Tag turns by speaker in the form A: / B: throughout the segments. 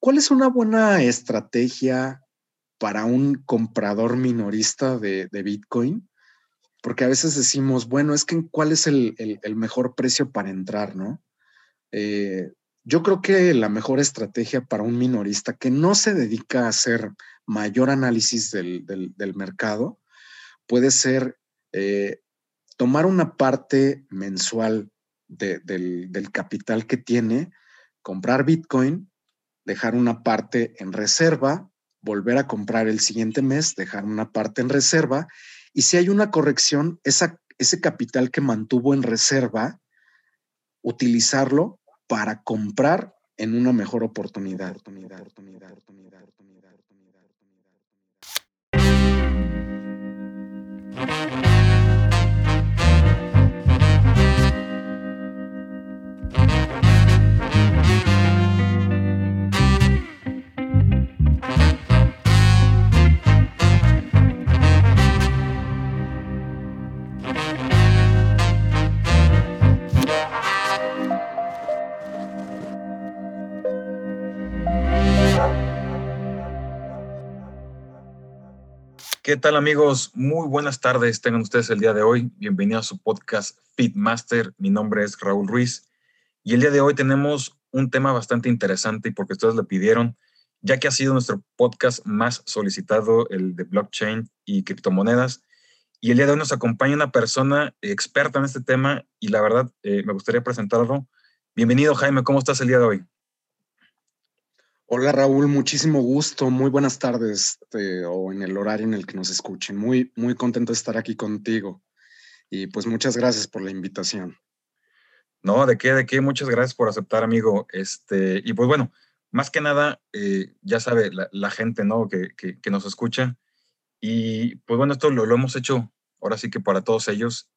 A: ¿cuál es una buena estrategia para un comprador minorista de, Bitcoin? Porque a veces decimos, bueno, es que cuál es el, mejor precio para entrar, ¿no? Eh, yo creo que la mejor estrategia para un minorista que no se dedica a hacer mayor análisis del, mercado puede ser eh, tomar una parte mensual del, capital que tiene, comprar Bitcoin, dejar una parte en reserva, volver a comprar el siguiente mes, dejar una parte en reserva, y si hay una corrección, ese capital que mantuvo en reserva, utilizarlo para comprar en una mejor oportunidad. oportunidad, oportunidad, oportunidad, oportunidad, oportunidad
B: ¿Qué tal amigos? Muy buenas tardes. Tengan ustedes el día de hoy. Bienvenidos a su podcast Fitmaster. Mi nombre es Raúl Ruiz y el día de hoy tenemos un tema bastante interesante y porque ustedes lo pidieron, ya que ha sido nuestro podcast más solicitado, el de blockchain y criptomonedas. Y el día de hoy nos acompaña una persona experta en este tema y la verdad eh, me gustaría presentarlo. Bienvenido Jaime, ¿cómo estás el día de hoy?
A: Hola Raúl, muchísimo gusto, muy buenas tardes eh, o en el horario en el que nos escuchen. Muy, muy contento de estar aquí contigo y pues muchas gracias por la invitación.
B: No, de qué, de qué, muchas gracias por aceptar, amigo. Este, y pues bueno, más que nada, eh, ya sabe la, gente, ¿no? Que, que, nos escucha. Y pues bueno, esto lo, lo, hemos hecho ahora sí que para todos ellos,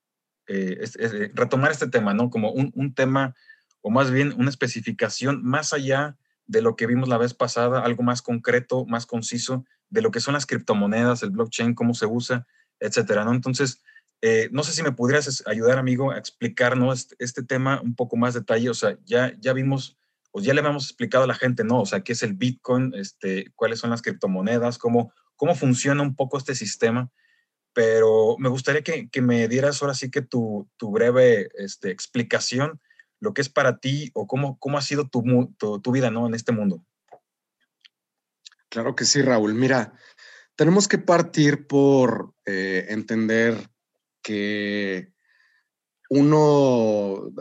B: eh, retomar este tema, ¿no? Como un, un tema, o más bien una especificación más allá de lo que vimos la vez pasada, algo más concreto, más conciso, de lo que son las criptomonedas, el blockchain, cómo se usa, etcétera, ¿no? Entonces, eh, no sé si me pudieras ayudar, amigo, a explicarnos este, este, tema un poco más detalle. O sea, ya, ya vimos, o ya le habíamos explicado a la gente, ¿no? O sea, qué es el Bitcoin, este, cuáles son las criptomonedas, cómo, cómo funciona un poco este sistema. Pero me gustaría que, que me dieras ahora sí que tu, tu breve este, explicación lo que es para ti o cómo, cómo ha sido tu, tu, vida ¿no? en este mundo.
A: Claro que sí, Raúl. Mira, tenemos que partir por eh, entender que uno,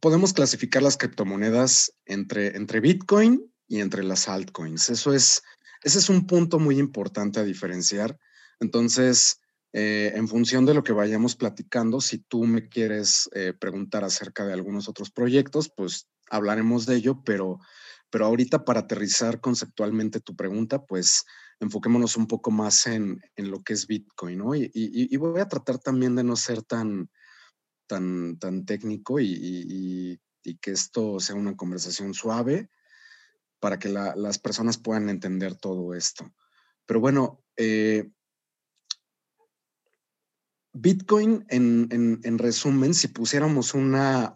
A: podemos clasificar las criptomonedas entre, entre Bitcoin y entre las altcoins. Eso es, ese es un punto muy importante a diferenciar. Entonces, eh, en función de lo que vayamos platicando, si tú me quieres eh, preguntar acerca de algunos otros proyectos, pues hablaremos de ello, pero, pero ahorita para aterrizar conceptualmente tu pregunta, pues enfoquémonos un poco más en, lo que es Bitcoin, ¿no? Y, voy a tratar también de no ser tan, tan, tan técnico y, que esto sea una conversación suave para que las personas puedan entender todo esto. Pero bueno, eh, Bitcoin, en, resumen, si pusiéramos una,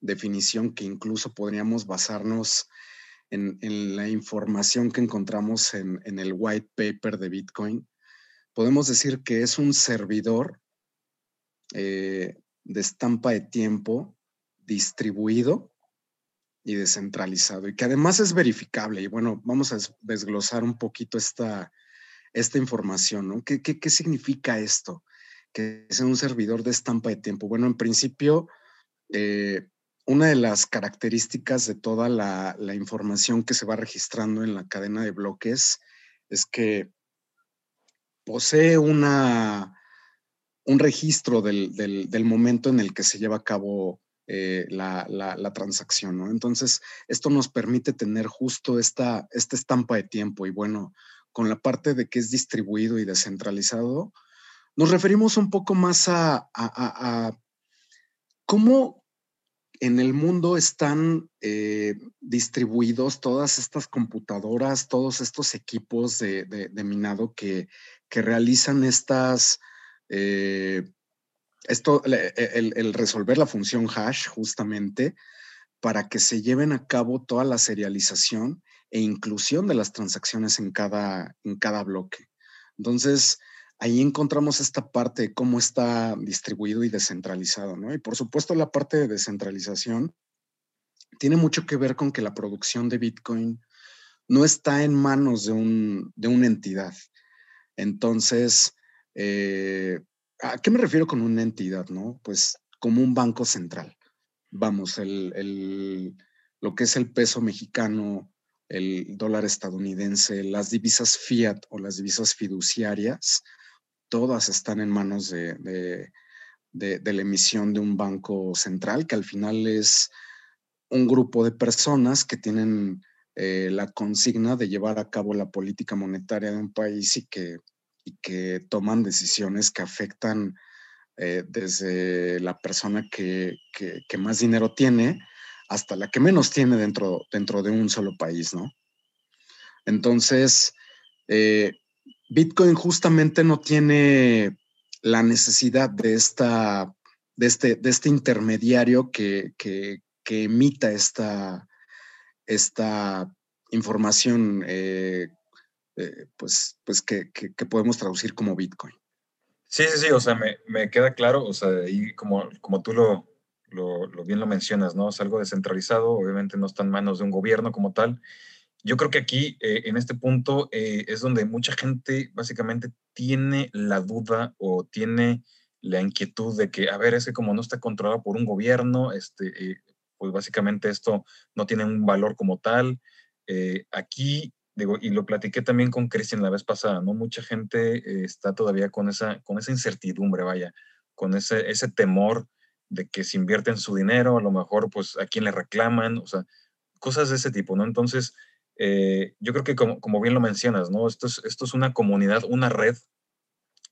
A: definición que incluso podríamos basarnos en, la información que encontramos en, el white paper de Bitcoin, podemos decir que es un servidor eh, de estampa de tiempo distribuido y descentralizado y que además es verificable. Y bueno, vamos a desglosar un poquito esta, esta información, ¿no? ¿Qué, qué, significa esto? Que es un servidor de estampa de tiempo. Bueno, en principio, eh, una de las características de toda la, información que se va registrando en la cadena de bloques es que posee una, un registro del, momento en el que se lleva a cabo eh, la, transacción, ¿no? Entonces, esto nos permite tener justo esta, esta estampa de tiempo y bueno, con la parte de que es distribuido y descentralizado, nos referimos un poco más a, cómo en el mundo están eh, distribuidos todas estas computadoras, todos estos equipos de, minado que, realizan estas, eh, esto, el, resolver la función hash justamente, para que se lleven a cabo toda la serialización e inclusión de las transacciones en cada, en cada bloque. Entonces, ahí encontramos esta parte de cómo está distribuido y descentralizado, ¿no? Y por supuesto la parte de descentralización tiene mucho que ver con que la producción de Bitcoin no está en manos de, un, de una entidad. Entonces, eh, ¿a qué me refiero con una entidad, no? Pues como un banco central. Vamos, el, lo que es el peso mexicano, el dólar estadounidense, las divisas fiat o las divisas fiduciarias, todas están en manos de, la emisión de un banco central, que al final es un grupo de personas que tienen eh, la consigna de llevar a cabo la política monetaria de un país y que, que toman decisiones que afectan eh, desde la persona que, más dinero tiene hasta la que menos tiene dentro, dentro de un solo país, ¿no? Entonces, eh, Bitcoin justamente no tiene la necesidad de, esta, de, este, de este intermediario que, emita esta, esta información eh, eh, pues, pues que, podemos traducir como Bitcoin.
B: Sí, sí, sí, o sea, me, queda claro, o sea, y como, como tú lo, lo, bien lo mencionas, ¿no? Es algo descentralizado, obviamente no está en manos de un gobierno como tal, yo creo que aquí, eh, en este punto, eh, es donde mucha gente básicamente tiene la duda o tiene la inquietud de que, a ver, ese como no está controlado por un gobierno, este, eh, pues básicamente esto no tiene un valor como tal. aquí, digo, y lo platiqué también con Cristian la vez pasada, ¿no? Mucha gente está todavía con esa, con esa incertidumbre, vaya, con ese, ese temor de que si invierten su dinero, a lo mejor, pues, a quién le reclaman, o sea, cosas de ese tipo, ¿no? Entonces, eh, yo creo que como, bien lo mencionas, ¿no? Esto es, esto es una comunidad, una red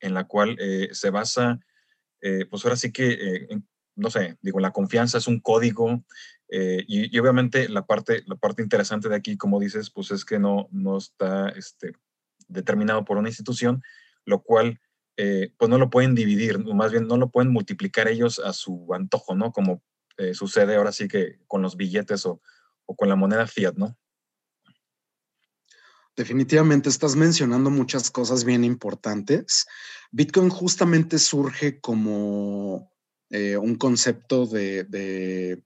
B: en la cual eh, se basa, eh, pues ahora sí que, no sé, digo, la confianza es un código y, obviamente la parte, la parte interesante de aquí, como dices, pues es que no, no está este, determinado por una institución, lo cual pues no lo pueden dividir, más bien no lo pueden multiplicar ellos a su antojo, ¿no? Como sucede ahora sí que con los billetes o, o con la moneda fiat, ¿no?
A: Definitivamente estás mencionando muchas cosas bien importantes. Bitcoin justamente surge como eh, un concepto de,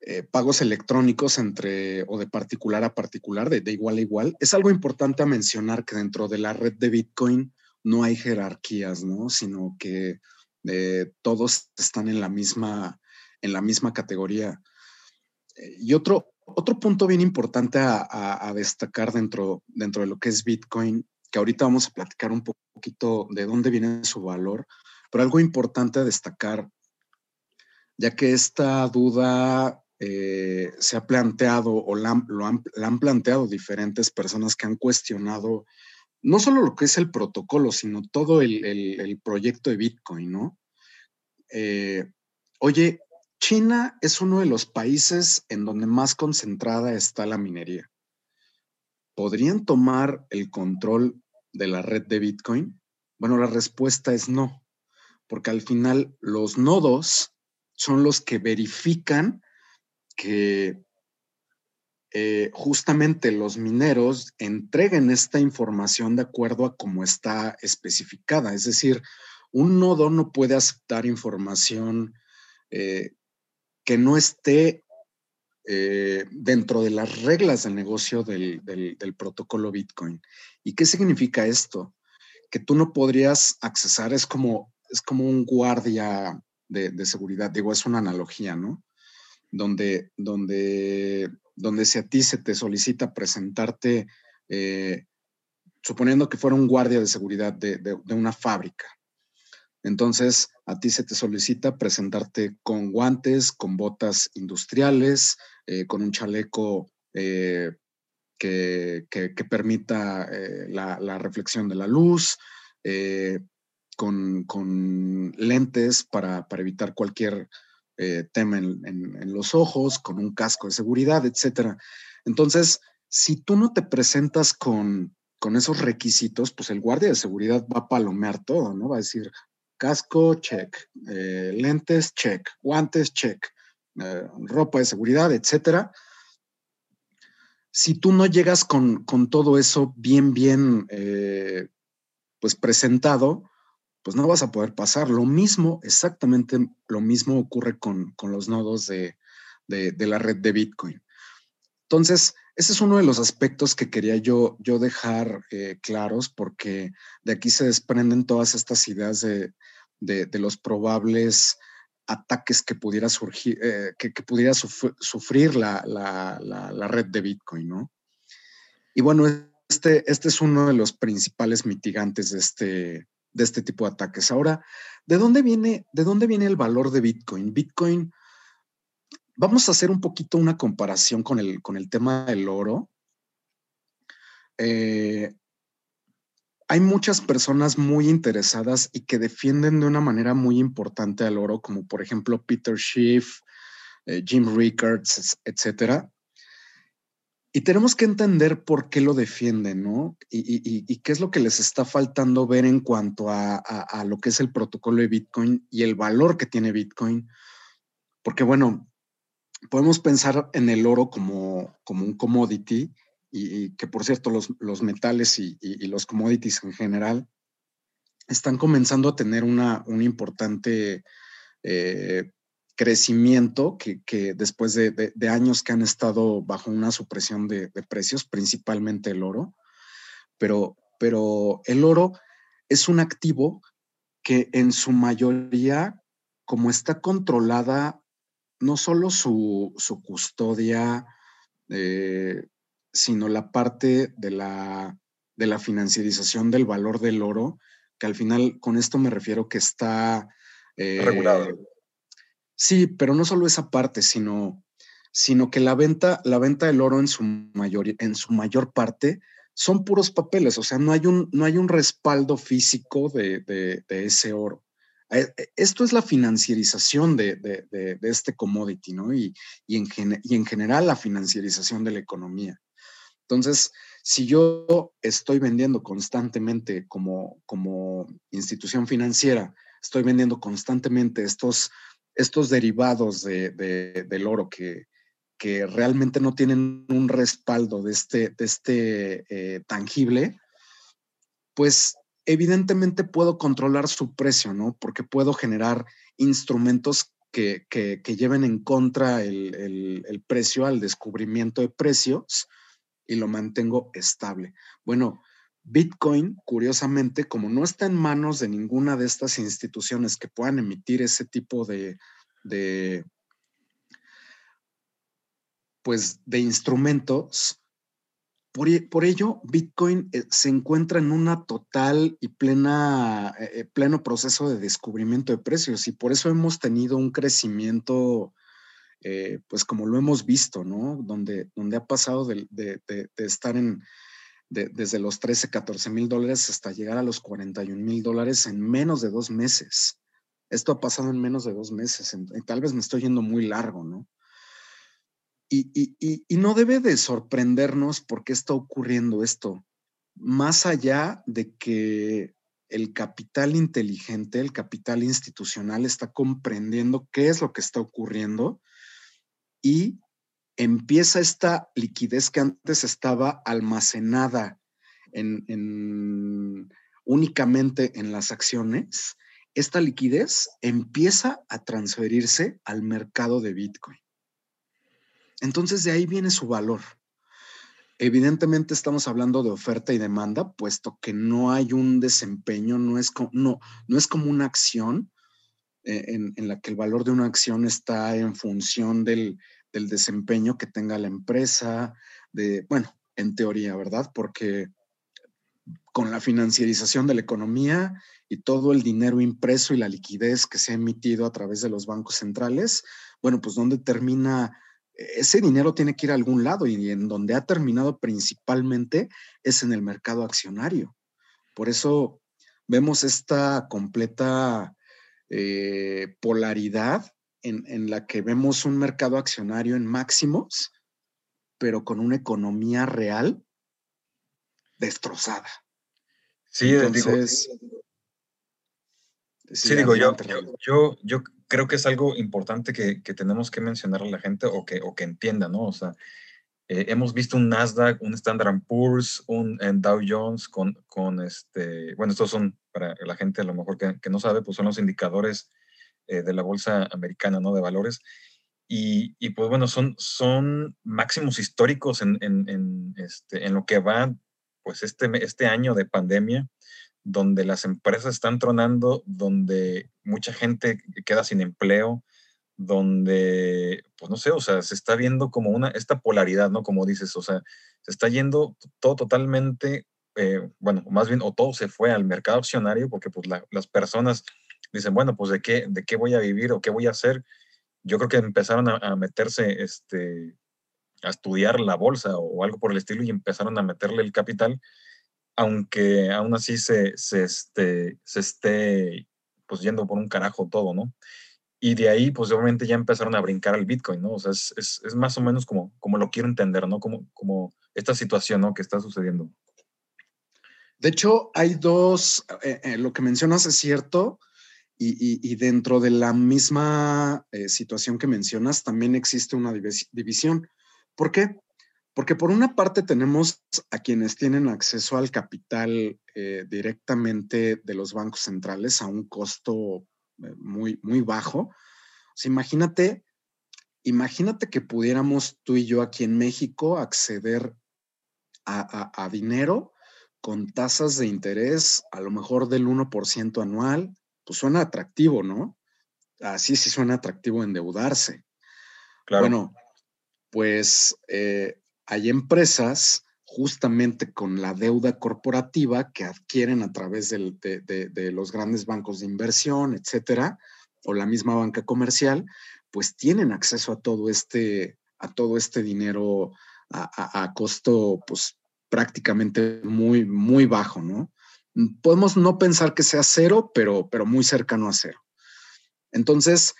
A: eh, pagos electrónicos entre o de particular a particular, de, igual a igual. Es algo importante a mencionar que dentro de la red de Bitcoin no hay jerarquías, ¿no? Sino que eh, todos están en la misma, en la misma categoría. Y otro, otro punto bien importante a, destacar dentro, dentro de lo que es Bitcoin, que ahorita vamos a platicar un poquito de dónde viene su valor, pero algo importante a destacar, ya que esta duda eh, se ha planteado o la, han, planteado diferentes personas que han cuestionado no solo lo que es el protocolo, sino todo el, proyecto de Bitcoin, ¿no? Eh, oye, China es uno de los países en donde más concentrada está la minería. ¿Podrían tomar el control de la red de Bitcoin? Bueno, la respuesta es no, porque al final los nodos son los que verifican que eh, justamente los mineros entreguen esta información de acuerdo a cómo está especificada. Es decir, un nodo no puede aceptar información eh, que no esté eh, dentro de las reglas del negocio del, protocolo Bitcoin. ¿Y qué significa esto? Que tú no podrías accesar, es como, es como un guardia de, seguridad, digo, es una analogía, ¿no? Donde, donde, donde si a ti se te solicita presentarte, eh, suponiendo que fuera un guardia de seguridad de una fábrica, entonces, a ti se te solicita presentarte con guantes, con botas industriales, eh, con un chaleco eh, que, permita la, reflexión de la luz, con, lentes para, evitar cualquier tema en, los ojos, con un casco de seguridad, etc. Entonces, si tú no te presentas con, con esos requisitos, pues el guardia de seguridad va a palomear todo, ¿no? Va a decir, Casco, check. Eh, lentes, check. Guantes, check. eh, ropa de seguridad, etcétera. Si tú no llegas con, todo eso bien, bien, eh, pues presentado, pues no vas a poder pasar. Lo mismo, exactamente lo mismo ocurre con, los nodos de, la red de Bitcoin. Entonces, ese es uno de los aspectos que quería yo, yo dejar eh, claros porque de aquí se desprenden todas estas ideas de, los probables ataques que pudiera surgir, eh, que, pudiera sufrir la, red de Bitcoin, ¿no? Y bueno, este, este es uno de los principales mitigantes de este, de este tipo de ataques. Ahora, ¿de dónde viene, de dónde viene el valor de Bitcoin? Bitcoin, vamos a hacer un poquito una comparación con el, con el tema del oro. Eh, hay muchas personas muy interesadas y que defienden de una manera muy importante al oro, como por ejemplo Peter Schiff, eh, Jim Rickards, etcétera. Y tenemos que entender por qué lo defienden, ¿no? Y, qué es lo que les está faltando ver en cuanto a, lo que es el protocolo de Bitcoin y el valor que tiene Bitcoin. Porque, bueno, podemos pensar en el oro como, como un commodity y, que, por cierto, los, metales y, los commodities en general están comenzando a tener una, un importante eh, crecimiento que, después de, años que han estado bajo una supresión de, precios, principalmente el oro, pero, pero el oro es un activo que en su mayoría, como está controlada no solo su, custodia, eh, sino la parte de la, de la financiarización del valor del oro, que al final con esto me refiero que está...
B: Eh, regulado
A: Sí, pero no solo esa parte, sino, sino que la venta, la venta del oro en su, mayor, en su mayor parte son puros papeles, o sea, no hay un, no hay un respaldo físico de, ese oro. Eh, eh, esto es la financiarización de, este commodity, ¿no? Y, en y en general la financiarización de la economía. Entonces, si yo estoy vendiendo constantemente como, como institución financiera, estoy vendiendo constantemente estos estos derivados del oro que, que, realmente no tienen un respaldo de este, de este eh, tangible, pues evidentemente puedo controlar su precio, ¿no? Porque puedo generar instrumentos que, lleven en contra el, el, precio al descubrimiento de precios y lo mantengo estable. Bueno, Bitcoin, curiosamente, como no está en manos de ninguna de estas instituciones que puedan emitir ese tipo de, pues, de instrumentos, por, ello, Bitcoin eh, se encuentra en una total y plena, eh, eh, pleno proceso de descubrimiento de precios y por eso hemos tenido un crecimiento, pues como lo hemos visto, ¿no? Donde, donde ha pasado de estar en desde los 13, 14 mil dólares hasta llegar a los 41 mil dólares en menos de dos meses. Esto ha pasado en menos de dos meses. tal vez me estoy yendo muy largo, ¿no? Y, y, no debe de sorprendernos por qué está ocurriendo esto, más allá de que el capital inteligente, el capital institucional está comprendiendo qué es lo que está ocurriendo y empieza esta liquidez que antes estaba almacenada en, únicamente en las acciones, esta liquidez empieza a transferirse al mercado de Bitcoin. Entonces de ahí viene su valor. Evidentemente estamos hablando de oferta y demanda, puesto que no hay un desempeño, no es, no, no es como una acción eh, en, la que el valor de una acción está en función del, del desempeño que tenga la empresa, de, bueno, en teoría, ¿verdad? Porque con la financiarización de la economía y todo el dinero impreso y la liquidez que se ha emitido a través de los bancos centrales, bueno, pues ¿dónde termina? Ese dinero tiene que ir a algún lado y en donde ha terminado principalmente es en el mercado accionario. Por eso vemos esta completa eh, polaridad en, la que vemos un mercado accionario en máximos, pero con una economía real destrozada.
B: Sí, digo, sí, digo yo, yo, yo, creo que es algo importante que, que, tenemos que mencionar a la gente o que, o que entienda, ¿no? O sea, eh, hemos visto un Nasdaq, un Standard Poor's, un Dow Jones con, con este, bueno, estos son para la gente a lo mejor que, que no sabe, pues son los indicadores eh, de la bolsa americana, ¿no? De valores. Y, y, pues bueno, son, son máximos históricos en, en, en, este, en lo que va, pues este, este año de pandemia, donde las empresas están tronando, donde mucha gente queda sin empleo, donde, pues no sé, o sea, se está viendo como una, esta polaridad, ¿no? Como dices, o sea, se está yendo todo totalmente, eh, bueno, más bien, o todo se fue al mercado accionario, porque pues las personas dicen, bueno, pues de qué, de qué voy a vivir o qué voy a hacer. Yo creo que empezaron a, meterse, este, a estudiar la bolsa o, algo por el estilo y empezaron a meterle el capital, aunque aún así se, se, este, se esté, pues yendo por un carajo todo, ¿no? Y de ahí, pues obviamente ya empezaron a brincar al Bitcoin, ¿no? O sea, es, es, es más o menos como, como lo quiero entender, ¿no? Como, como esta situación, ¿no? Que está sucediendo.
A: De hecho, hay dos, eh, eh, lo que mencionas es cierto, y, dentro de la misma eh, situación que mencionas, también existe una división. ¿Por qué? Porque por una parte tenemos a quienes tienen acceso al capital directamente de los bancos centrales a un costo eh, muy, muy bajo. Imagínate, imagínate que pudiéramos tú y yo aquí en México acceder a, dinero con tasas de interés a lo mejor del 1% anual, pues suena atractivo, ¿no? Así sí suena atractivo endeudarse. Claro. Bueno, pues eh, hay empresas justamente con la deuda corporativa que adquieren a través de, los grandes bancos de inversión, etcétera, o la misma banca comercial, pues tienen acceso a todo este, a todo este dinero a, costo, pues prácticamente muy, muy bajo, ¿no? Podemos no pensar que sea cero, pero, pero muy cercano a cero. Entonces,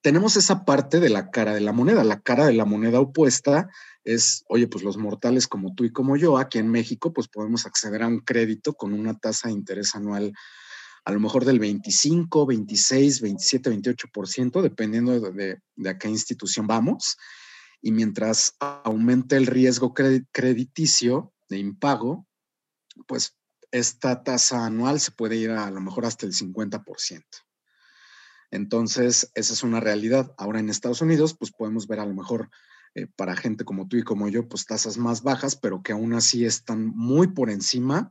A: tenemos esa parte de la cara de la moneda. La cara de la moneda opuesta es, oye, pues los mortales como tú y como yo, aquí en México, pues podemos acceder a un crédito con una tasa de interés anual a lo mejor del 25, 26, 27, 28%, dependiendo de, de, a qué institución vamos. Y mientras aumente el riesgo crediticio de impago, pues esta tasa anual se puede ir a, lo mejor hasta el 50%. Entonces, esa es una realidad. Ahora en Estados Unidos, pues podemos ver a lo mejor eh, para gente como tú y como yo, pues tasas más bajas, pero que aún así están muy por encima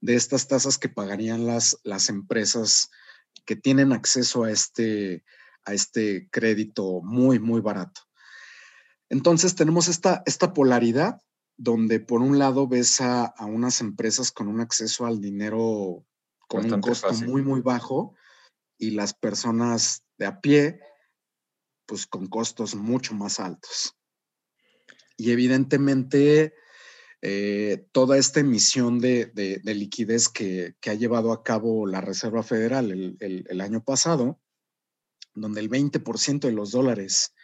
A: de estas tasas que pagarían las, las empresas que tienen acceso a este, a este crédito muy, muy barato. Entonces tenemos esta, esta polaridad donde por un lado ves a, unas empresas con un acceso al dinero con un costo muy, muy bajo y las personas de a pie, pues con costos mucho más altos. Y evidentemente, eh, toda esta emisión de, liquidez que, ha llevado a cabo la Reserva Federal el, año pasado, donde el 20% de los dólares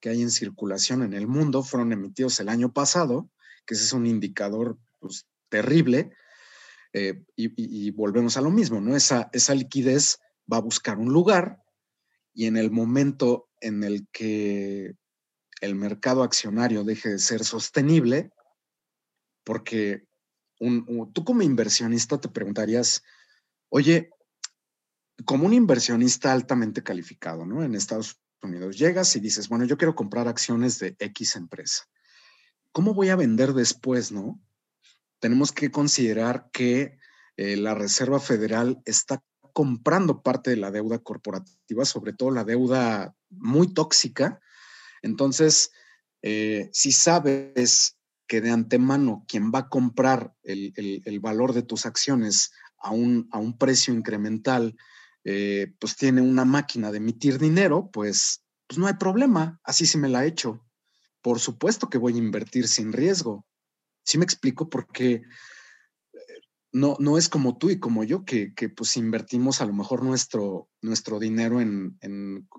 A: que hay en circulación en el mundo fueron emitidos el año pasado, que ese es un indicador pues, terrible, eh, y, volvemos a lo mismo, ¿no? Esa, esa liquidez va a buscar un lugar y en el momento en el que el mercado accionario deje de ser sostenible, porque tú como inversionista te preguntarías, oye, como un inversionista altamente calificado, ¿no? En Estados Unidos, llegas y dices, bueno, yo quiero comprar acciones de X empresa. ¿Cómo voy a vender después, no? Tenemos que considerar que eh, la Reserva Federal está comprando parte de la deuda corporativa, sobre todo la deuda muy tóxica. Entonces, eh, si sabes que de antemano quien va a comprar el, valor de tus acciones a un, precio incremental, eh, pues tiene una máquina de emitir dinero, pues, pues no hay problema, así se me la he hecho. Por supuesto que voy a invertir sin riesgo. ¿Sí me explico? Porque no, no es como tú y como yo, que, pues invertimos a lo mejor nuestro, nuestro dinero en,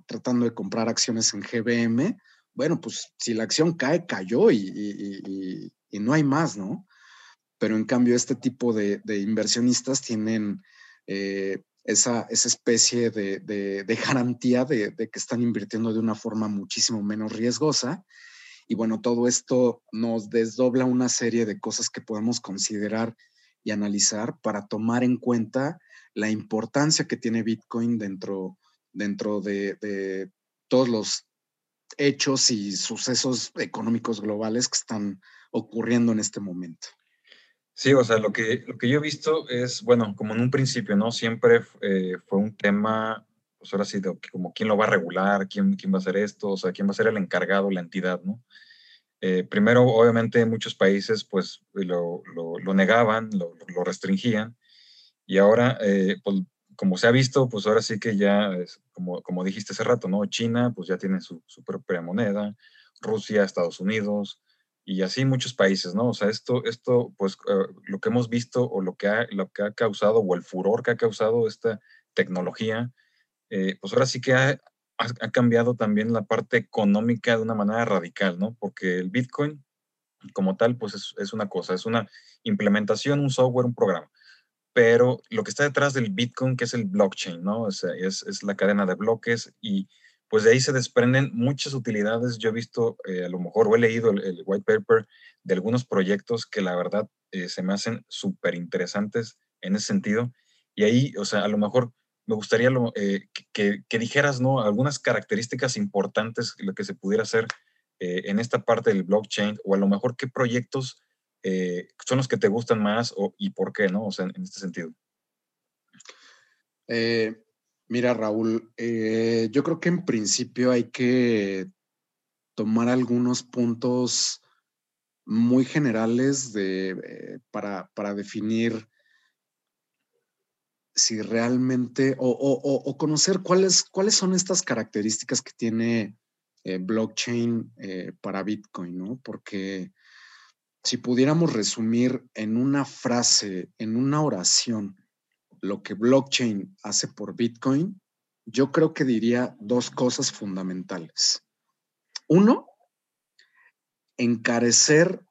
A: tratando de comprar acciones en GBM. Bueno, pues si la acción cae, cayó y, no hay más, ¿no? Pero en cambio, este tipo de, inversionistas tienen eh, esa, esa especie de, garantía de, que están invirtiendo de una forma muchísimo menos riesgosa. Y bueno, todo esto nos desdobla una serie de cosas que podemos considerar y analizar para tomar en cuenta la importancia que tiene Bitcoin dentro, dentro de, todos los hechos y sucesos económicos globales que están ocurriendo en este momento.
B: Sí, o sea, lo que, lo que yo he visto es, bueno, como en un principio, ¿no? Siempre eh, fue un tema, pues ahora sí, de como quién lo va a regular, quién, quién va a hacer esto, o sea, quién va a ser el encargado, la entidad, ¿no? Eh, primero, obviamente, muchos países, pues, lo, lo, negaban, lo, lo, restringían, y ahora, eh, pues, como se ha visto, pues ahora sí que ya, es, como, como dijiste hace rato, ¿no? China, pues ya tiene su, su propia moneda, Rusia, Estados Unidos, y así muchos países, ¿no? O sea, esto, esto pues eh, lo que hemos visto o lo que, ha, lo que ha causado o el furor que ha causado esta tecnología, eh, pues ahora sí que ha, ha, cambiado también la parte económica de una manera radical, ¿no? Porque el Bitcoin como tal, pues es, es una cosa, es una implementación, un software, un programa. Pero lo que está detrás del Bitcoin, que es el blockchain, ¿no? Sea, es, es la cadena de bloques y pues de ahí se desprenden muchas utilidades. Yo he visto, eh, a lo mejor, o he leído el, white paper de algunos proyectos que la verdad eh, se me hacen súper interesantes en ese sentido. Y ahí, o sea, a lo mejor me gustaría eh, que, dijeras, ¿no? Algunas características importantes, lo que se pudiera hacer en esta parte del blockchain, o a lo mejor qué proyectos son los que te gustan más o, y por qué, ¿no? O sea, en, en este sentido.
A: Mira, Raúl, eh, yo creo que en principio hay que tomar algunos puntos muy generales de, eh, para, definir si realmente, o, conocer cuáles, cuáles son estas características que tiene eh, blockchain para Bitcoin, ¿no? Porque si pudiéramos resumir en una frase, en una oración, lo que blockchain hace por Bitcoin, yo creo que diría dos cosas fundamentales. Uno, encarecer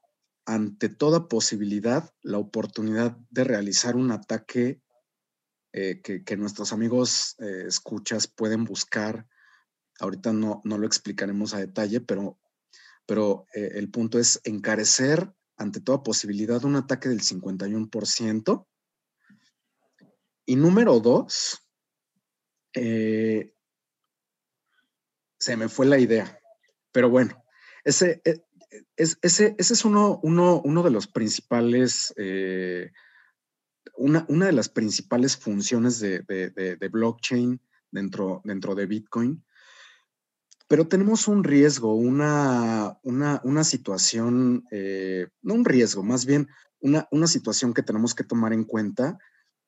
A: ante toda posibilidad la oportunidad de realizar un ataque eh, que, nuestros amigos eh, escuchas pueden buscar. Ahorita no, no, lo explicaremos a detalle, pero, pero eh, el punto es encarecer ante toda posibilidad un ataque del 51% y número dos, se me fue la idea, pero bueno, ese, e, ese, ese es uno, uno, uno, de los principales, una, una, de las principales funciones de, de, blockchain dentro, dentro de Bitcoin. Pero tenemos un riesgo, una, una, una situación, eh, no un riesgo, más bien una, una situación que tenemos que tomar en cuenta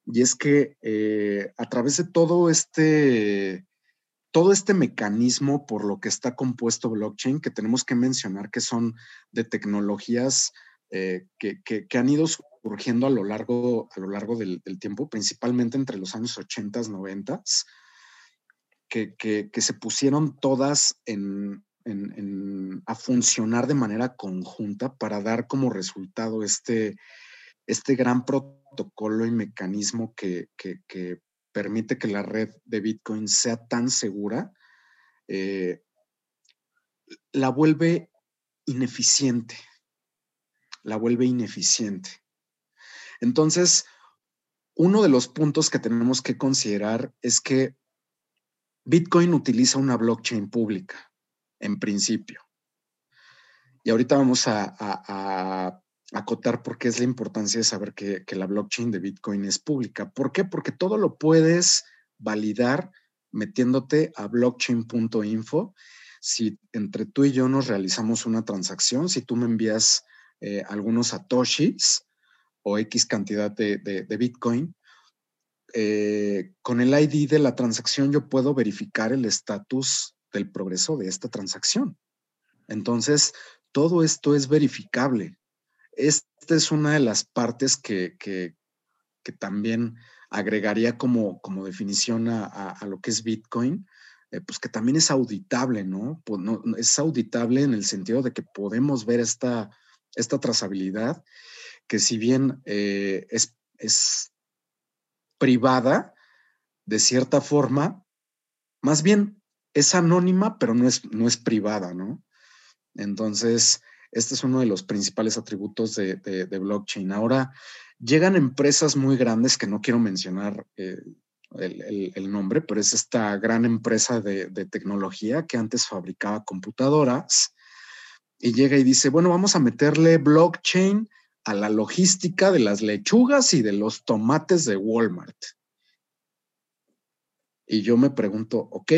A: y es que eh, a través de todo este, todo este mecanismo por lo que está compuesto blockchain, que tenemos que mencionar que son de tecnologías eh, que, han ido surgiendo a lo largo, a lo largo del, tiempo, principalmente entre los años 80, 90, que, se pusieron todas en, a funcionar de manera conjunta para dar como resultado este, este gran protocolo y mecanismo que, permite que la red de Bitcoin sea tan segura, eh, la vuelve ineficiente. La vuelve ineficiente. Entonces, uno de los puntos que tenemos que considerar es que Bitcoin utiliza una blockchain pública, en principio. Y ahorita vamos a acotar por qué es la importancia de saber que, la blockchain de Bitcoin es pública. ¿Por qué? Porque todo lo puedes validar metiéndote a blockchain.info. Si entre tú y yo nos realizamos una transacción, si tú me envías eh, algunos satoshis o X cantidad de, Bitcoin, eh, con el ID de la transacción yo puedo verificar el estatus del progreso de esta transacción. Entonces, todo esto es verificable. Esta es una de las partes que, también agregaría como, como definición a, lo que es Bitcoin, eh, pues que también es auditable, pues, ¿no? Es auditable en el sentido de que podemos ver esta, esta trazabilidad, que si bien eh, es, es privada, de cierta forma, más bien es anónima, pero no es, no es privada, ¿no? Entonces, este es uno de los principales atributos de, blockchain. Ahora, llegan empresas muy grandes que no quiero mencionar eh, el, nombre, pero es esta gran empresa de, tecnología que antes fabricaba computadoras y llega y dice, bueno, vamos a meterle blockchain a la logística de las lechugas y de los tomates de Walmart. Y yo me pregunto, ok,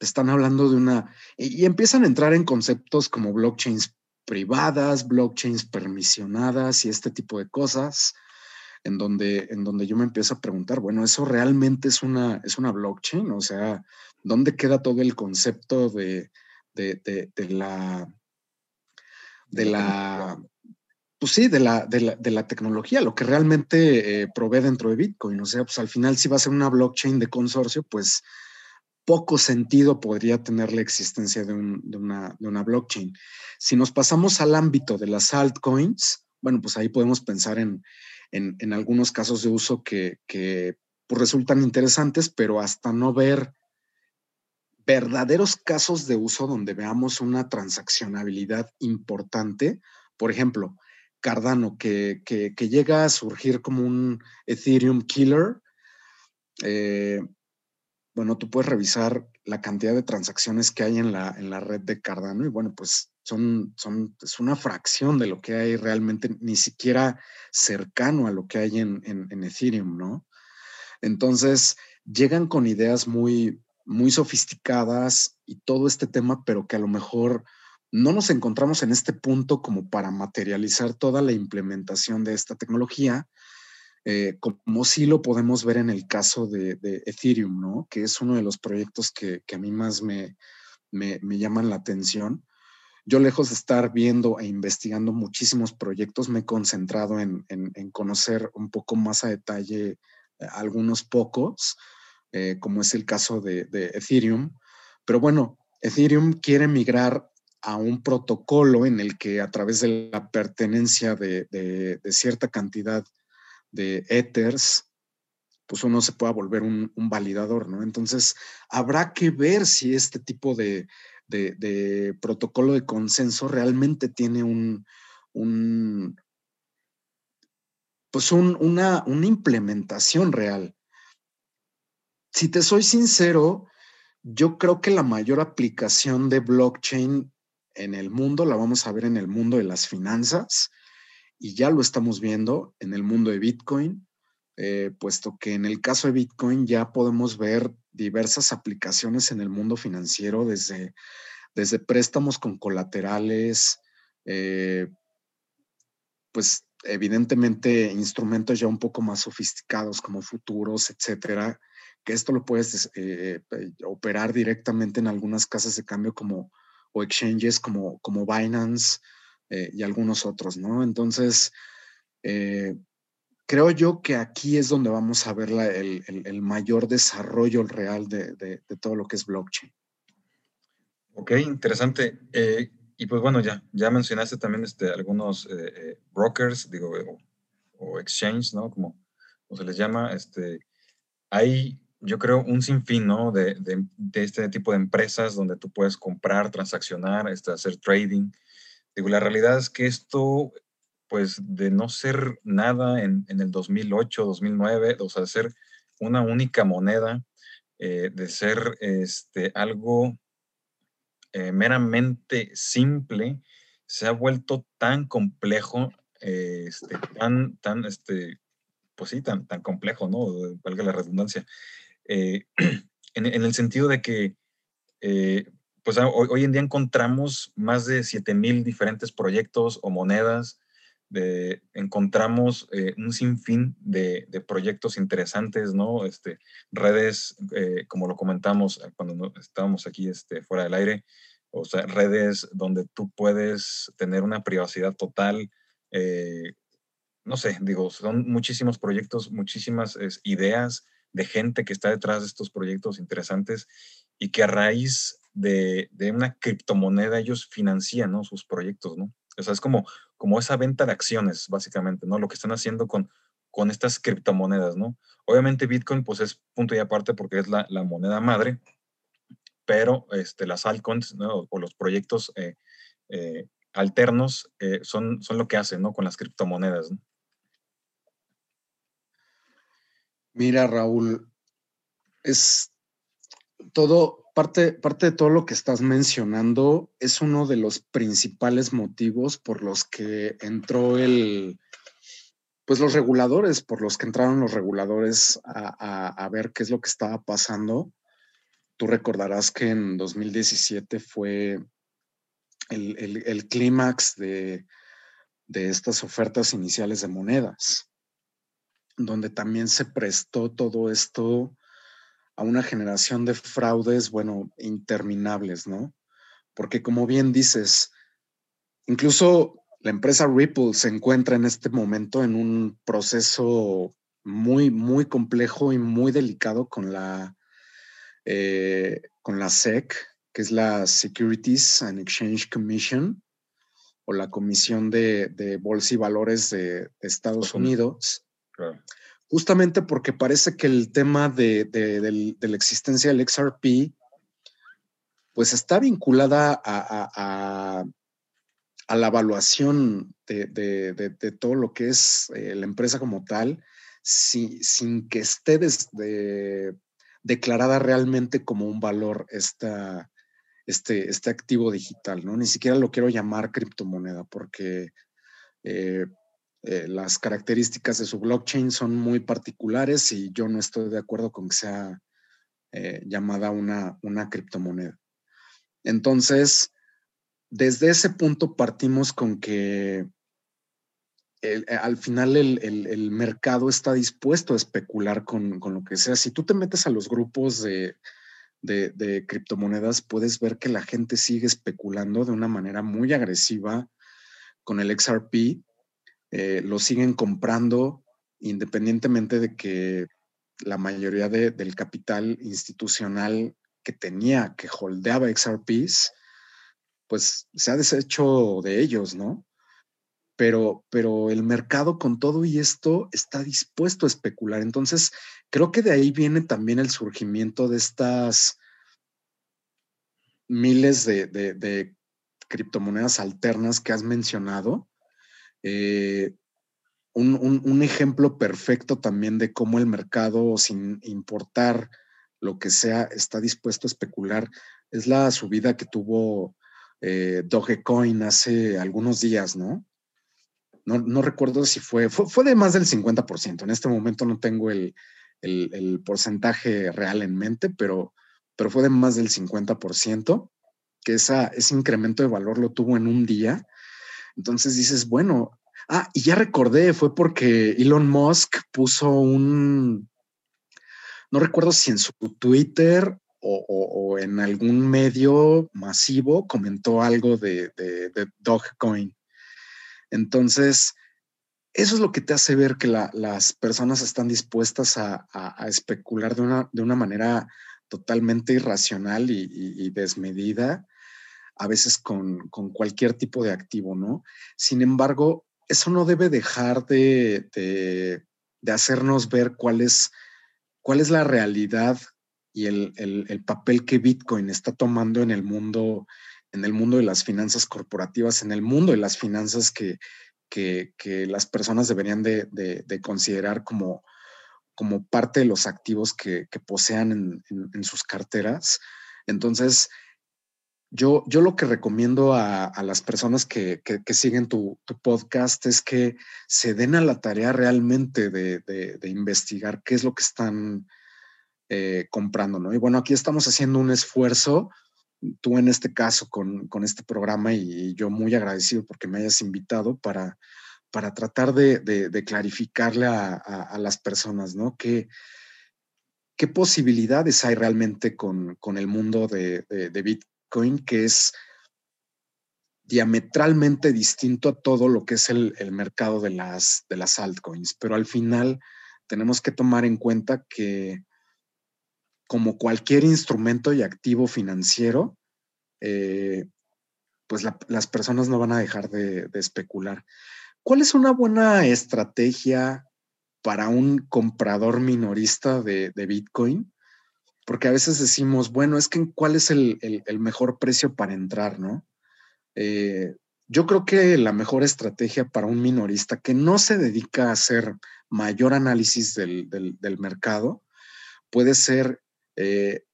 A: están hablando de una, y, empiezan a entrar en conceptos como blockchains privadas, blockchains permisionadas y este tipo de cosas, en donde, en donde yo me empiezo a preguntar, bueno, ¿eso realmente es una, es una blockchain? O sea, ¿dónde queda todo el concepto de, de, la... De la pues sí, de la, de la, tecnología, lo que realmente eh, provee dentro de Bitcoin. O sea, pues al final si va a ser una blockchain de consorcio, pues poco sentido podría tener la existencia de, una, blockchain. Si nos pasamos al ámbito de las altcoins, bueno, pues ahí podemos pensar en, algunos casos de uso que, pues, resultan interesantes, pero hasta no ver verdaderos casos de uso donde veamos una transaccionabilidad importante. Por ejemplo, Cardano, que, llega a surgir como un Ethereum killer. Eh, bueno, tú puedes revisar la cantidad de transacciones que hay en la, en la red de Cardano y bueno, pues son, son, es una fracción de lo que hay realmente, ni siquiera cercano a lo que hay en, en Ethereum, ¿no? Entonces, llegan con ideas muy, muy sofisticadas y todo este tema, pero que a lo mejor no nos encontramos en este punto como para materializar toda la implementación de esta tecnología, eh, como sí lo podemos ver en el caso de, Ethereum, ¿no? Que es uno de los proyectos que, a mí más me, me, llaman la atención. Yo lejos de estar viendo e investigando muchísimos proyectos, me he concentrado en, conocer un poco más a detalle eh, algunos pocos, eh, como es el caso de, de Ethereum. Pero bueno, Ethereum quiere migrar a un protocolo en el que a través de la pertenencia de, cierta cantidad de ethers, pues uno se pueda volver un, validador, ¿no? Entonces, habrá que ver si este tipo de, protocolo de consenso realmente tiene un, pues una, una implementación real. Si te soy sincero, yo creo que la mayor aplicación de blockchain en el mundo, la vamos a ver en el mundo de las finanzas y ya lo estamos viendo en el mundo de Bitcoin, eh, puesto que en el caso de Bitcoin ya podemos ver diversas aplicaciones en el mundo financiero, desde, desde préstamos con colaterales, eh, pues evidentemente instrumentos ya un poco más sofisticados como futuros, etcétera, que esto lo puedes eh, operar directamente en algunas casas de cambio como o exchanges como, como Binance eh, y algunos otros, ¿no? Entonces, eh, creo yo que aquí es donde vamos a ver el, mayor desarrollo real de, todo lo que es blockchain.
B: Ok, interesante. Eh, y pues bueno, ya, ya mencionaste también este, algunos brokers, digo, o, o, exchange, ¿no? Como, como, se les llama. Este, hay yo creo, un sinfín, ¿no? De, este tipo de empresas donde tú puedes comprar, transaccionar, este, hacer trading. Digo, la realidad es que esto, pues, de no ser nada en, el 2008, 2009, o sea, de ser una única moneda, eh, de ser este, algo eh, meramente simple, se ha vuelto tan complejo, eh, este, tan, tan, este, pues sí, tan, tan complejo, ¿no? Valga la redundancia, eh, en, el sentido de que eh, pues hoy, en día encontramos más de 7000 diferentes proyectos o monedas, de, encontramos eh, un sinfín de, de, proyectos interesantes, ¿no? Este, redes, como lo comentamos cuando estábamos aquí este, fuera del aire, o sea, redes donde tú puedes tener una privacidad total. no sé, digo, son muchísimos proyectos, muchísimas ideas de gente que está detrás de estos proyectos interesantes y que a raíz de, una criptomoneda ellos financian sus proyectos, ¿no? O es como, como esa venta de acciones, básicamente, ¿no? Lo que están haciendo con, con estas criptomonedas, ¿no? Obviamente Bitcoin pues es punto y aparte porque es la, moneda madre, pero este, las altcoins o los proyectos eh, eh, alternos eh, son, son lo que hacen, ¿no? Con las criptomonedas.
A: Mira, Raúl, es todo, parte, parte de todo lo que estás mencionando es uno de los principales motivos por los que entró el, pues los reguladores, por los que entraron los reguladores a, ver qué es lo que estaba pasando. Tú recordarás que en 2017 fue el, clímax de, de estas ofertas iniciales de monedas, donde también se prestó todo esto a una generación de fraudes, bueno, interminables, ¿no? Porque como bien dices, incluso la empresa Ripple se encuentra en este momento en un proceso muy, muy complejo y muy delicado con la, eh, con la SEC, que es la Securities and Exchange Commission, o la Comisión de, Bolsa y Valores de, Estados Unidos. Justamente porque parece que el tema de, la existencia del XRP, pues está vinculada a a la evaluación de, todo lo que es eh, la empresa como tal, sin que esté declarada realmente como un valor esta, este, este activo digital, ¿no? Ni siquiera lo quiero llamar criptomoneda porque eh, eh, las características de su blockchain son muy particulares y yo no estoy de acuerdo con que sea llamada una, una criptomoneda. Entonces, desde ese punto partimos con que eh, al final el, mercado está dispuesto a especular con, lo que sea. Si tú te metes a los grupos de, criptomonedas, puedes ver que la gente sigue especulando de una manera muy agresiva con el XRP. Eh, lo siguen comprando independientemente de que la mayoría del capital institucional que tenía, que holdeaba XRPs, pues se ha deshecho de ellos, ¿no? Pero, pero el mercado con todo y esto está dispuesto a especular. Entonces, creo que de ahí viene también el surgimiento de estas miles de, criptomonedas alternas que has mencionado. Eh, un, ejemplo perfecto también de cómo el mercado, sin importar lo que sea, está dispuesto a especular, es la subida que tuvo eh, Dogecoin hace algunos días, ¿no? No, recuerdo si fue, fue, de más del 50%. En este momento no tengo el, porcentaje real en mente, pero, pero fue de más del 50%, que esa, ese incremento de valor lo tuvo en un día. Entonces dices, bueno, ah, y ya recordé, fue porque Elon Musk puso un, no recuerdo si en su Twitter o, en algún medio masivo comentó algo de, de, Dogecoin. Entonces, eso es lo que te hace ver que las personas están dispuestas a, especular de una, de una, manera totalmente irracional y, desmedida, a veces con, cualquier tipo de activo, ¿no? Sin embargo, eso no debe dejar de, de hacernos ver cuál es, cuál es la realidad y el, papel que Bitcoin está tomando en el mundo, en el mundo de las finanzas corporativas, en el mundo de las finanzas que, que, las personas deberían de, considerar como, como parte de los activos que, posean en, sus carteras. Entonces, yo, yo lo que recomiendo a, las personas que, siguen tu, tu, podcast es que se den a la tarea realmente de, investigar qué es lo que están eh, comprando, ¿no? Y bueno, aquí estamos haciendo un esfuerzo, tú en este caso con, este programa y, yo muy agradecido porque me hayas invitado para, para tratar de, clarificarle a, las personas, ¿no? ¿Qué, qué posibilidades hay realmente con, el mundo de, Bitcoin que es diametralmente distinto a todo lo que es el, mercado de las, de las altcoins, pero al final tenemos que tomar en cuenta que como cualquier instrumento y activo financiero, eh, pues las personas no van a dejar de, especular. ¿Cuál es una buena estrategia para un comprador minorista de, Bitcoin? Porque a veces decimos, bueno, es que cuál es el, mejor precio para entrar, ¿no? Eh, yo creo que la mejor estrategia para un minorista que no se dedica a hacer mayor análisis del, mercado puede ser eh,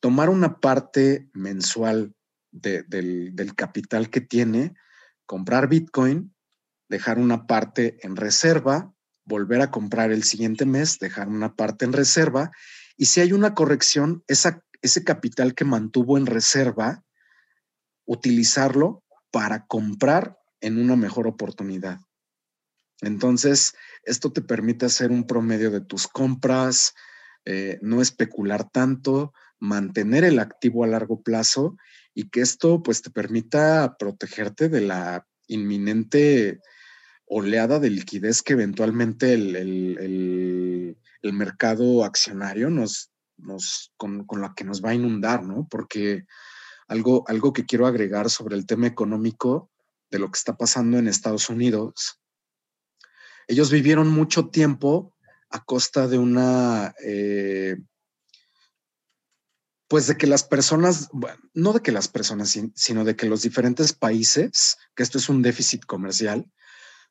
A: tomar una parte mensual del, del, capital que tiene, comprar Bitcoin, dejar una parte en reserva, volver a comprar el siguiente mes, dejar una parte en reserva y si hay una corrección, ese capital que mantuvo en reserva, utilizarlo para comprar en una mejor oportunidad. Entonces, esto te permite hacer un promedio de tus compras, eh, no especular tanto, mantener el activo a largo plazo y que esto pues te permita protegerte de la inminente oleada de liquidez que eventualmente el, mercado accionario nos, nos con, con, la que nos va a inundar, ¿no? Porque algo, algo que quiero agregar sobre el tema económico de lo que está pasando en Estados Unidos. Ellos vivieron mucho tiempo a costa de una, eh, pues de que las personas, no de que las personas, sino de que los diferentes países, que esto es un déficit comercial,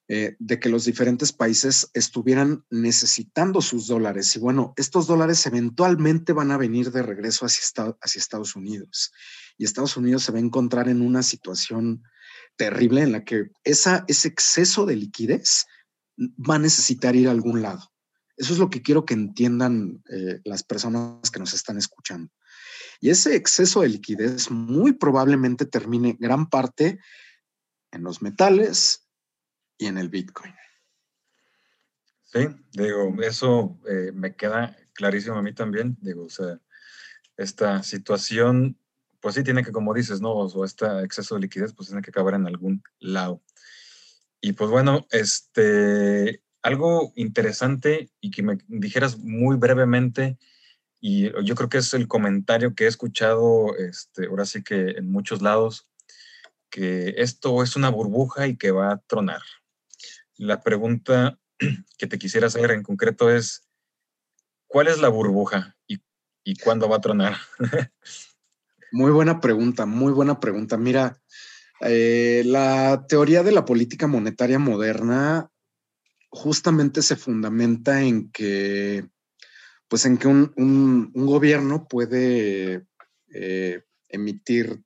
A: eh, de que los diferentes países estuvieran necesitando sus dólares. Y bueno, estos dólares eventualmente van a venir de regreso hacia, Estados Unidos. Y Estados Unidos se va a encontrar en una situación terrible en la que esa, ese exceso de liquidez va a necesitar ir a algún lado. Eso es lo que quiero que entiendan eh, las personas que nos están escuchando. Y ese exceso de liquidez muy probablemente termine gran parte en los metales, y en el Bitcoin.
B: Sí, digo, eso eh, me queda clarísimo a mí también. Digo, o sea, esta situación, pues sí tiene que, como dices, ¿no? O este exceso de liquidez, pues tiene que acabar en algún lado. Y pues bueno, este, algo interesante y que me dijeras muy brevemente, y yo creo que es el comentario que he escuchado, este, ahora sí que en muchos lados, que esto es una burbuja y que va a tronar. La pregunta que te quisiera hacer en concreto es, ¿cuál es la burbuja y, cuándo va a tronar?
A: muy buena pregunta, muy buena pregunta. Mira, eh, la teoría de la política monetaria moderna justamente se fundamenta en que, pues en que un, gobierno puede eh, emitir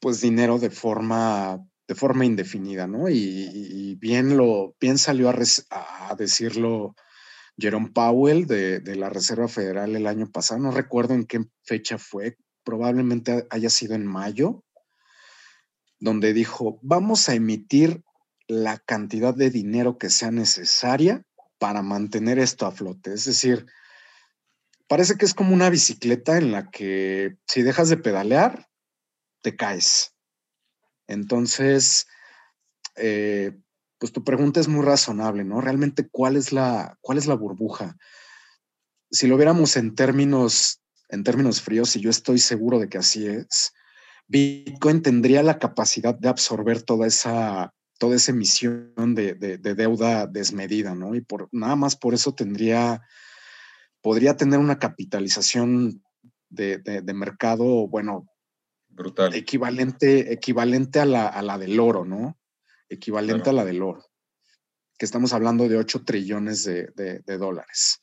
A: pues dinero de forma de forma indefinida, ¿no? Y, bien, lo, bien salió a, decirlo Jerome Powell de, de, la Reserva Federal el año pasado, no recuerdo en qué fecha fue, probablemente haya sido en mayo, donde dijo, vamos a emitir la cantidad de dinero que sea necesaria para mantener esto a flote. Es decir, parece que es como una bicicleta en la que si dejas de pedalear, te caes. Entonces, eh, pues tu pregunta es muy razonable, ¿no? Realmente, ¿cuál es la, cuál es la burbuja? Si lo viéramos en términos, en términos fríos, y yo estoy seguro de que así es, Bitcoin tendría la capacidad de absorber toda esa, toda esa emisión de, deuda desmedida, ¿no? Y por, nada más por eso tendría, podría tener una capitalización de, de mercado, bueno,
B: Brutal.
A: Equivalente, equivalente a, la, a la del oro, ¿no? Equivalente a la del oro. Que estamos hablando de 8 trillones de, de, dólares.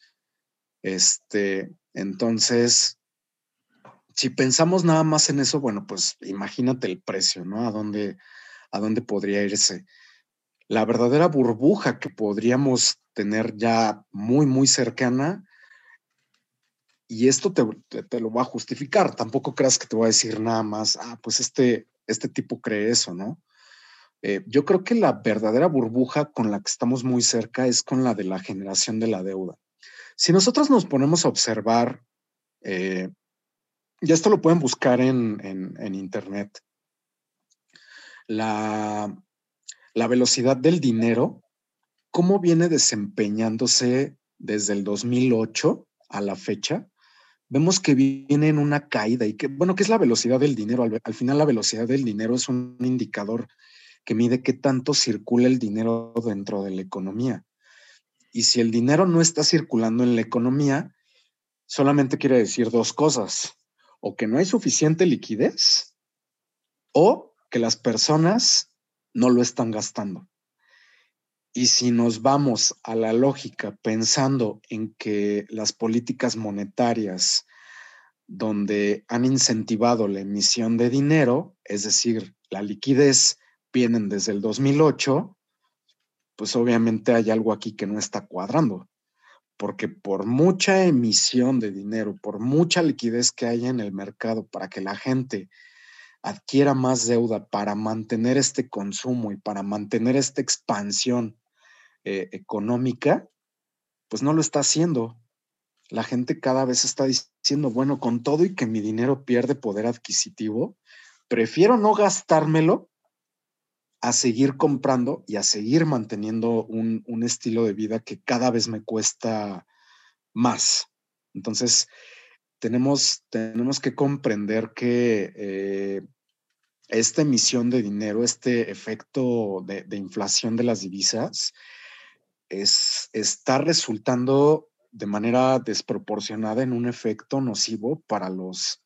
A: Este, entonces, si pensamos nada más en eso, bueno, pues imagínate el precio, ¿no? A dónde, a dónde podría irse. La verdadera burbuja que podríamos tener ya muy, muy cercana y esto te, te, lo va a justificar. Tampoco creas que te voy a decir nada más, ah, pues este, este tipo cree eso, ¿no? Eh, yo creo que la verdadera burbuja con la que estamos muy cerca es con la de la generación de la deuda. Si nosotros nos ponemos a observar, eh, ya esto lo pueden buscar en, en, Internet, la, la velocidad del dinero, cómo viene desempeñándose desde el 2008 a la fecha, vemos que viene en una caída y que, bueno, ¿qué es la velocidad del dinero? Al, final la velocidad del dinero es un indicador que mide qué tanto circula el dinero dentro de la economía. Y si el dinero no está circulando en la economía, solamente quiere decir dos cosas. O que no hay suficiente liquidez o que las personas no lo están gastando. Y si nos vamos a la lógica pensando en que las políticas monetarias donde han incentivado la emisión de dinero, es decir, la liquidez, vienen desde el 2008, pues obviamente hay algo aquí que no está cuadrando, porque por mucha emisión de dinero, por mucha liquidez que haya en el mercado para que la gente adquiera más deuda para mantener este consumo y para mantener esta expansión eh, económica, pues no lo está haciendo. La gente cada vez está diciendo, bueno, con todo y que mi dinero pierde poder adquisitivo, prefiero no gastármelo a seguir comprando y a seguir manteniendo un, estilo de vida que cada vez me cuesta más. Entonces, tenemos, tenemos que comprender que eh, esta emisión de dinero, este efecto de, inflación de las divisas, es, está resultando de manera desproporcionada en un efecto nocivo para los,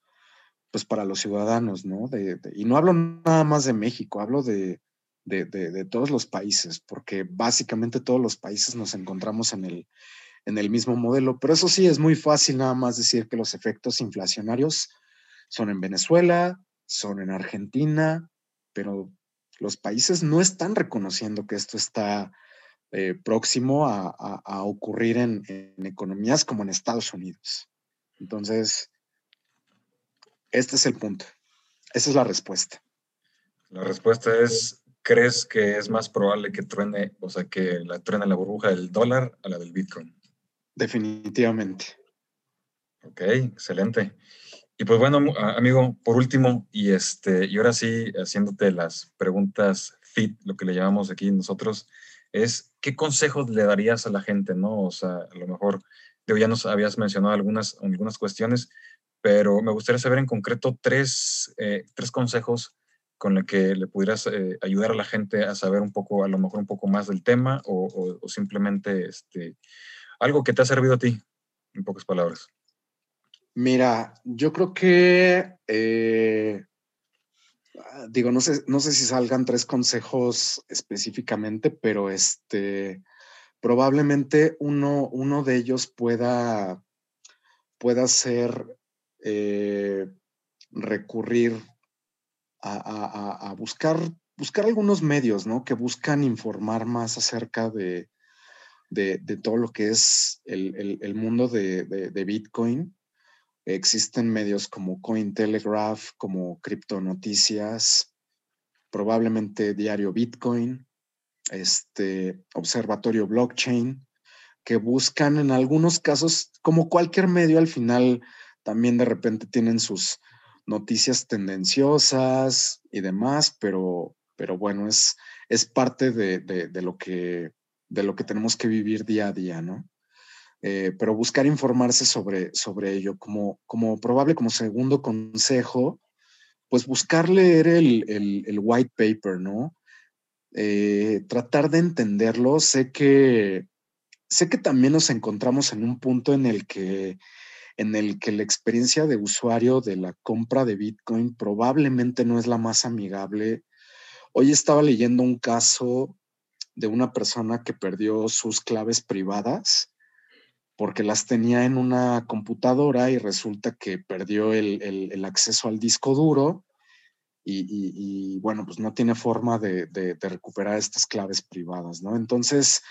A: pues para los ciudadanos, ¿no? y no hablo nada más de México, hablo de, de, todos los países, porque básicamente todos los países nos encontramos en el, en el mismo modelo. Pero eso sí, es muy fácil nada más decir que los efectos inflacionarios son en Venezuela, son en Argentina, pero los países no están reconociendo que esto está eh, próximo a, ocurrir en, en, economías como en Estados Unidos. Entonces, este es el punto. Esa es la respuesta.
B: La respuesta es ¿crees que es más probable que truene, o sea, que la truene la burbuja del dólar a la del Bitcoin?
A: Definitivamente.
B: Ok, excelente. Y pues bueno, amigo, por último, y este, y ahora sí, haciéndote las preguntas fit, lo que le llamamos aquí nosotros, es ¿qué consejos le darías a la gente, no? O sea, a lo mejor, ya nos habías mencionado algunas, algunas cuestiones, pero me gustaría saber en concreto tres, eh, tres consejos con la que le pudieras eh, ayudar a la gente a saber un poco, a lo mejor un poco más del tema o, simplemente este, algo que te ha servido a ti, en pocas palabras.
A: Mira, yo creo que, eh, digo, no sé, no sé si salgan tres consejos específicamente, pero este, probablemente uno, uno de ellos pueda, pueda ser eh, recurrir a, buscar, buscar algunos medios, ¿no? Que buscan informar más acerca de, de, todo lo que es el, mundo de, de, Bitcoin. Existen medios como Cointelegraph, como Noticias, probablemente Diario Bitcoin, este Observatorio Blockchain, que buscan en algunos casos, como cualquier medio, al final también de repente tienen sus, noticias tendenciosas y demás, pero, pero bueno, es, es parte de, lo que, de lo que tenemos que vivir día a día, ¿no? Eh, pero buscar informarse sobre, sobre ello. Como, como probable, como segundo consejo, pues buscar leer el, white paper, ¿no? Eh, tratar de entenderlo. Sé que, sé que también nos encontramos en un punto en el que en el que la experiencia de usuario de la compra de Bitcoin probablemente no es la más amigable. Hoy estaba leyendo un caso de una persona que perdió sus claves privadas porque las tenía en una computadora y resulta que perdió el, acceso al disco duro y, bueno, pues no tiene forma de, de, recuperar estas claves privadas, ¿no? Entonces,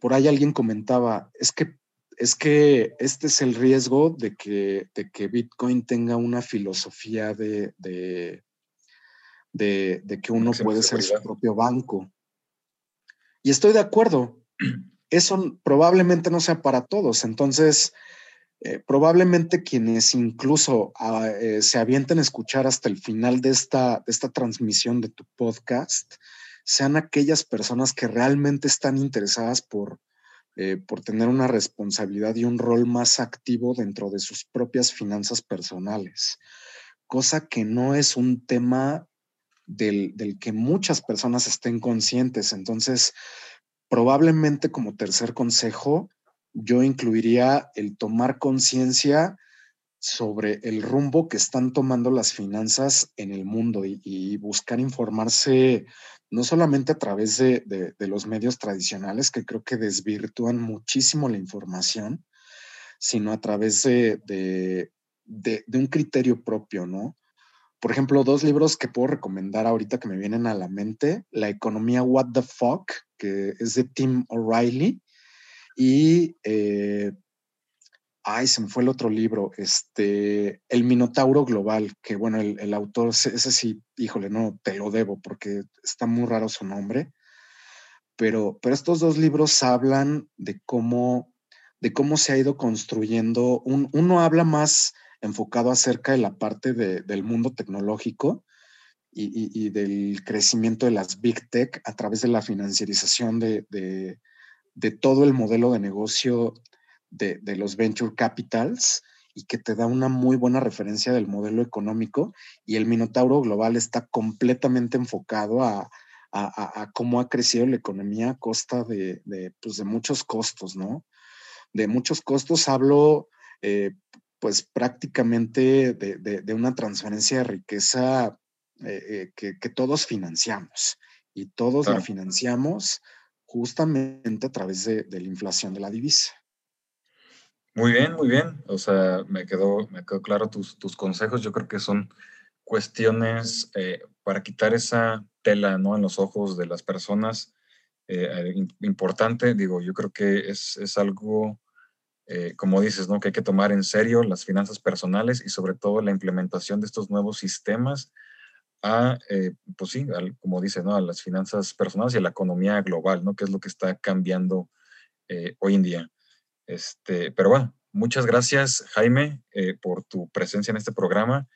A: por ahí alguien comentaba, es que es que este es el riesgo de que, de que Bitcoin tenga una filosofía de, de, que uno puede ser su propio banco. Y estoy de acuerdo. Eso probablemente no sea para todos. Entonces, eh, probablemente quienes incluso ah, eh, se avienten a escuchar hasta el final de esta, de esta transmisión de tu podcast sean aquellas personas que realmente están interesadas por, eh, por tener una responsabilidad y un rol más activo dentro de sus propias finanzas personales, cosa que no es un tema del, que muchas personas estén conscientes. Entonces, probablemente como tercer consejo, yo incluiría el tomar conciencia sobre el rumbo que están tomando las finanzas en el mundo y, buscar informarse no solamente a través de, los medios tradicionales, que creo que desvirtúan muchísimo la información, sino a través de, un criterio propio, ¿no? Por ejemplo, dos libros que puedo recomendar ahorita que me vienen a la mente, La economía What the Fuck, que es de Tim O'Reilly, y eh, Ay, se me fue el otro libro, este, El Minotauro Global, que bueno, el, autor, ese sí, híjole, no, te lo debo porque está muy raro su nombre, pero, pero estos dos libros hablan de cómo, de cómo se ha ido construyendo, uno habla más enfocado acerca de la parte del mundo tecnológico y, del crecimiento de las big tech a través de la financiarización de, todo el modelo de negocio de, los venture capitals y que te da una muy buena referencia del modelo económico y el Minotauro Global está completamente enfocado a, cómo ha crecido la economía a costa de, pues de muchos costos, ¿no? De muchos costos hablo eh, pues prácticamente de, una transferencia de riqueza eh, eh, que, todos financiamos y todos la financiamos justamente a través de la inflación de la divisa.
B: Muy bien, muy bien. O sea, me quedó, me quedó claro tus, tus consejos. Yo creo que son cuestiones eh, para quitar esa tela ¿no? en los ojos de las personas. Eh, importante, digo, yo creo que es, es algo, eh, como dices, ¿no? que hay que tomar en serio las finanzas personales y sobre todo la implementación de estos nuevos sistemas a, pues sí, como dices, ¿no? a las finanzas personales y a la economía global, ¿no? que es lo que está cambiando hoy en día. Este, pero bueno, muchas gracias, Jaime, eh, por tu presencia en este programa.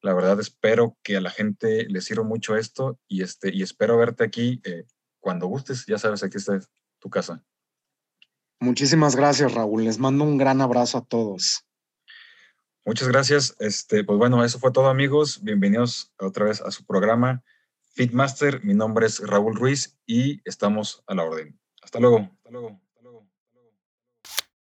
B: La verdad, espero que a la gente le sirva mucho esto y, este, y espero verte aquí eh, cuando gustes. Ya sabes, aquí está tu casa.
A: Muchísimas gracias, Raúl. Les mando un gran abrazo a todos.
B: Muchas gracias. Este, pues bueno, eso fue todo, amigos. Bienvenidos otra vez a su programa Fitmaster. Mi nombre es Raúl Ruiz y estamos a la orden. Hasta luego. Hasta luego.